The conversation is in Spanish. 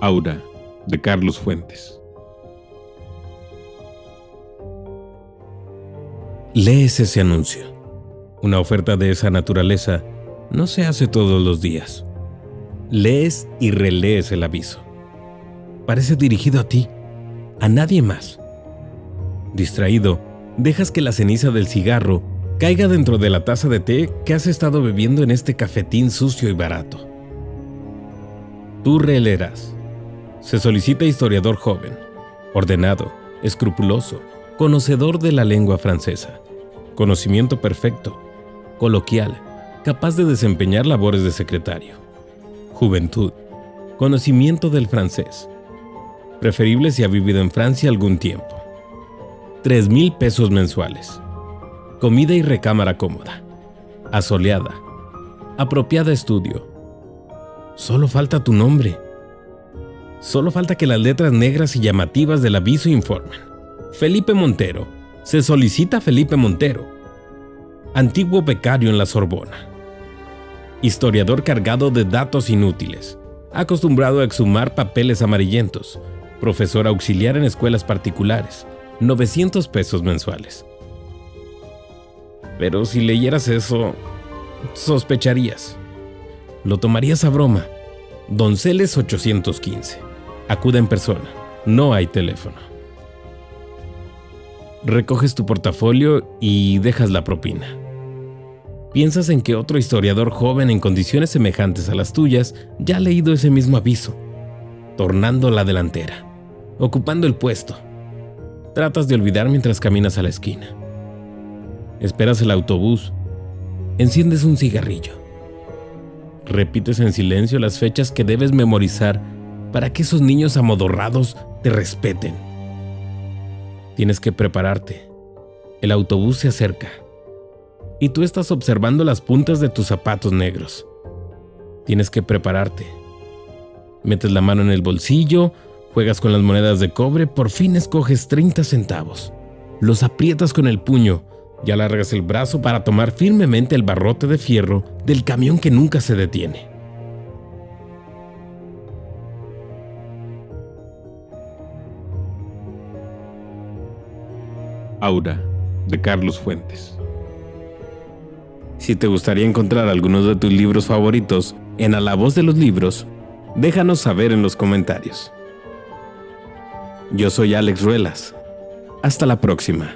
Aura, de Carlos Fuentes. Lees ese anuncio. Una oferta de esa naturaleza no se hace todos los días. Lees y relees el aviso. Parece dirigido a ti, a nadie más. Distraído, dejas que la ceniza del cigarro caiga dentro de la taza de té que has estado bebiendo en este cafetín sucio y barato. Tú releerás. Se solicita historiador joven, ordenado, escrupuloso, conocedor de la lengua francesa, conocimiento perfecto, coloquial, capaz de desempeñar labores de secretario. Juventud, conocimiento del francés, preferible si ha vivido en Francia algún tiempo. 3 mil pesos mensuales. Comida y recámara cómoda. Asoleada. Apropiada estudio. Solo falta tu nombre. Solo falta que las letras negras y llamativas del aviso informen. Felipe Montero. Se solicita Felipe Montero. Antiguo becario en la Sorbona. Historiador cargado de datos inútiles. Acostumbrado a exhumar papeles amarillentos. Profesor auxiliar en escuelas particulares 900 pesos mensuales. Pero si leyeras eso, sospecharías. Lo tomarías a broma. Donceles 815. Acuda en persona. No hay teléfono. Recoges tu portafolio y dejas la propina. Piensas en que otro historiador joven en condiciones semejantes a las tuyas ya ha leído ese mismo aviso, tornando la delantera, ocupando el puesto, tratas de olvidar mientras caminas a la esquina. Esperas el autobús. Enciendes un cigarrillo. Repites en silencio las fechas que debes memorizar para que esos niños amodorrados te respeten. Tienes que prepararte. El autobús se acerca. Y tú estás observando las puntas de tus zapatos negros. Tienes que prepararte. Metes la mano en el bolsillo Juegas con las monedas de cobre, por fin escoges 30 centavos. Los aprietas con el puño y alargas el brazo para tomar firmemente el barrote de fierro del camión que nunca se detiene. Aura, de Carlos Fuentes. Si te gustaría encontrar algunos de tus libros favoritos en A la voz de los libros, déjanos saber en los comentarios. Yo soy Alex Ruelas. Hasta la próxima.